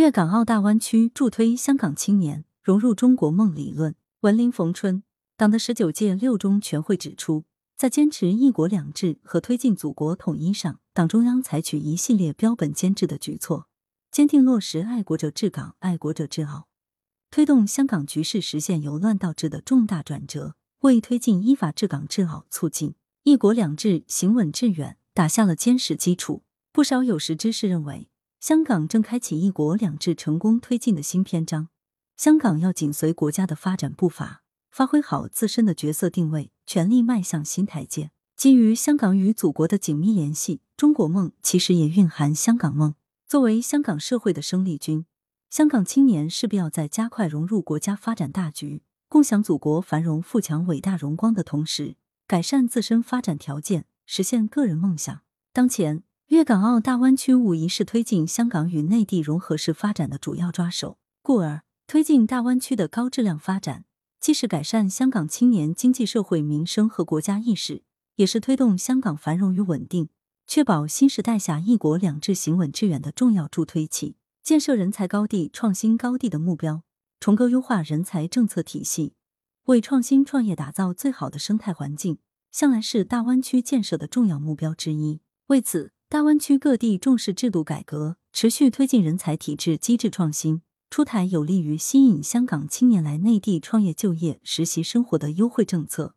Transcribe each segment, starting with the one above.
粤港澳大湾区助推香港青年融入中国梦理论。文林逢春，党的十九届六中全会指出，在坚持“一国两制”和推进祖国统一上，党中央采取一系列标本兼治的举措，坚定落实爱国者治港、爱国者治澳，推动香港局势实现由乱到治的重大转折，为推进依法治港治澳、促进“一国两制”行稳致远打下了坚实基础。不少有识之士认为，香港正开启“一国两制”成功推进的新篇章。香港要紧随国家的发展步伐，发挥好自身的角色定位，全力迈向新台阶。基于香港与祖国的紧密联系，中国梦其实也蕴含香港梦。作为香港社会的生力军，香港青年势必要在加快融入国家发展大局、共享祖国繁荣富强伟大荣光的同时，改善自身发展条件，实现个人梦想。当前，粤港澳大湾区无疑是推进香港与内地融合式发展的主要抓手，故而。推进大湾区的高质量发展，既是改善香港青年经济社会民生和国家意识，也是推动香港繁荣与稳定、确保新时代下一国两制行稳致远的重要助推器。建设人才高地、创新高地的目标，重构优化人才政策体系，为创新创业打造最好的生态环境，向来是大湾区建设的重要目标之一。为此，大湾区各地重视制度改革，持续推进人才体制机制创新。出台有利于吸引香港青年来内地创业、就业、实习生活的优惠政策，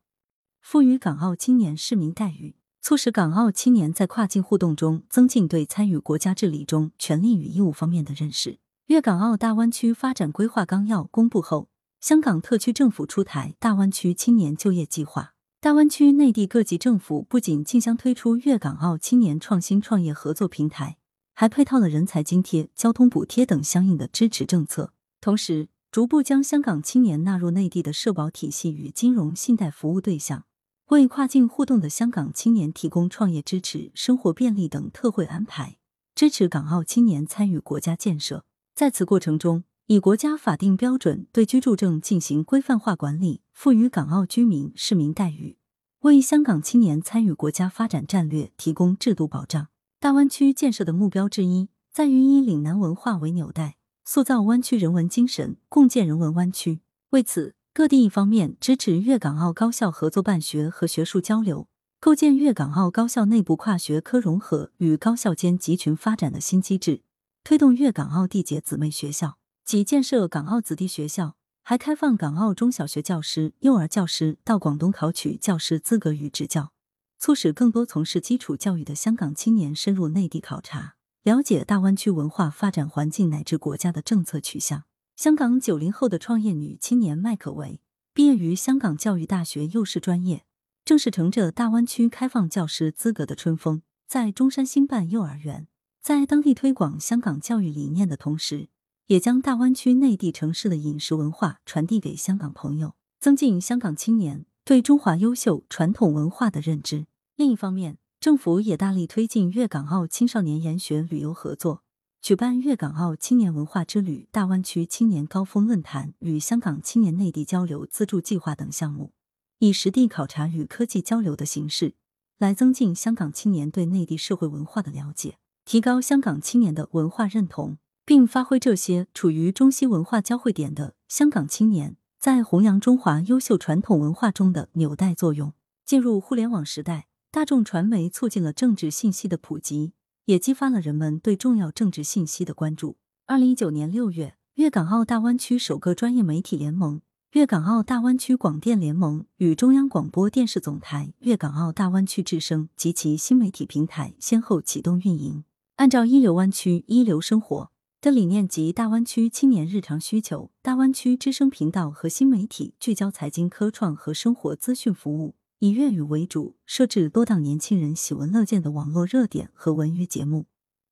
赋予港澳青年市民待遇，促使港澳青年在跨境互动中增进对参与国家治理中权利与义务方面的认识。粤港澳大湾区发展规划纲要公布后，香港特区政府出台大湾区青年就业计划。大湾区内地各级政府不仅竞相推出粤港澳青年创新创业合作平台。还配套了人才津贴、交通补贴等相应的支持政策，同时逐步将香港青年纳入内地的社保体系与金融信贷服务对象，为跨境互动的香港青年提供创业支持、生活便利等特惠安排，支持港澳青年参与国家建设。在此过程中，以国家法定标准对居住证进行规范化管理，赋予港澳居民市民待遇，为香港青年参与国家发展战略提供制度保障。大湾区建设的目标之一，在于以岭南文化为纽带，塑造湾区人文精神，共建人文湾区。为此，各地一方面支持粤港澳高校合作办学和学术交流，构建粤港澳高校内部跨学科融合与高校间集群发展的新机制，推动粤港澳缔结姊妹学校即建设港澳子弟学校，还开放港澳中小学教师、幼儿教师到广东考取教师资格与执教。促使更多从事基础教育的香港青年深入内地考察，了解大湾区文化发展环境乃至国家的政策取向。香港九零后的创业女青年麦可维毕业于香港教育大学幼师专业，正是乘着大湾区开放教师资格的春风，在中山兴办幼儿园，在当地推广香港教育理念的同时，也将大湾区内地城市的饮食文化传递给香港朋友，增进香港青年对中华优秀传统文化的认知。另一方面，政府也大力推进粤港澳青少年研学旅游合作，举办粤港澳青年文化之旅、大湾区青年高峰论坛与香港青年内地交流资助计划等项目，以实地考察与科技交流的形式，来增进香港青年对内地社会文化的了解，提高香港青年的文化认同，并发挥这些处于中西文化交汇点的香港青年在弘扬中华优秀传统文化中的纽带作用。进入互联网时代。大众传媒促进了政治信息的普及，也激发了人们对重要政治信息的关注。二零一九年六月，粤港澳大湾区首个专业媒体联盟——粤港澳大湾区广电联盟，与中央广播电视总台、粤港澳大湾区之声及其新媒体平台先后启动运营。按照“一流湾区，一流生活”的理念及大湾区青年日常需求，大湾区之声频道和新媒体聚焦财经、科创和生活资讯服务。以粤语为主，设置多档年轻人喜闻乐见的网络热点和文娱节目，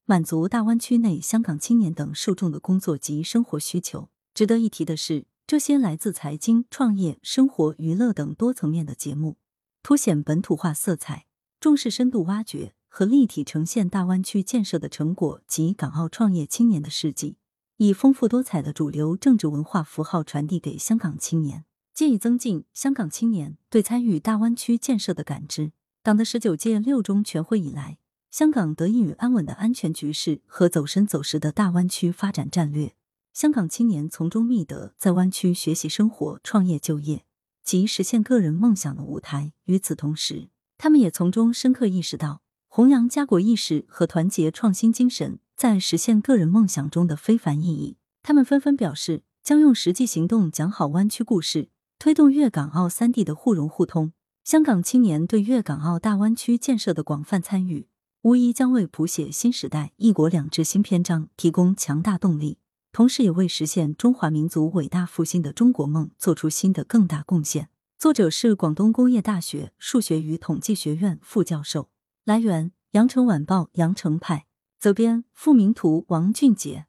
满足大湾区内香港青年等受众的工作及生活需求。值得一提的是，这些来自财经、创业、生活、娱乐等多层面的节目，凸显本土化色彩，重视深度挖掘和立体呈现大湾区建设的成果及港澳创业青年的事迹，以丰富多彩的主流政治文化符号传递给香港青年。借以增进香港青年对参与大湾区建设的感知。党的十九届六中全会以来，香港得益于安稳的安全局势和走深走实的大湾区发展战略，香港青年从中觅得在湾区学习、生活、创业、就业及实现个人梦想的舞台。与此同时，他们也从中深刻意识到弘扬家国意识和团结创新精神在实现个人梦想中的非凡意义。他们纷纷表示，将用实际行动讲好湾区故事，推动粤港澳三地的互融互通。香港青年对粤港澳大湾区建设的广泛参与，无疑将为谱写新时代“一国两制”新篇章提供强大动力，同时也为实现中华民族伟大复兴的中国梦做出新的更大贡献。作者是广东工业大学数学与统计学院副教授。来源：羊城晚报羊城派。责编：付明图，王俊杰。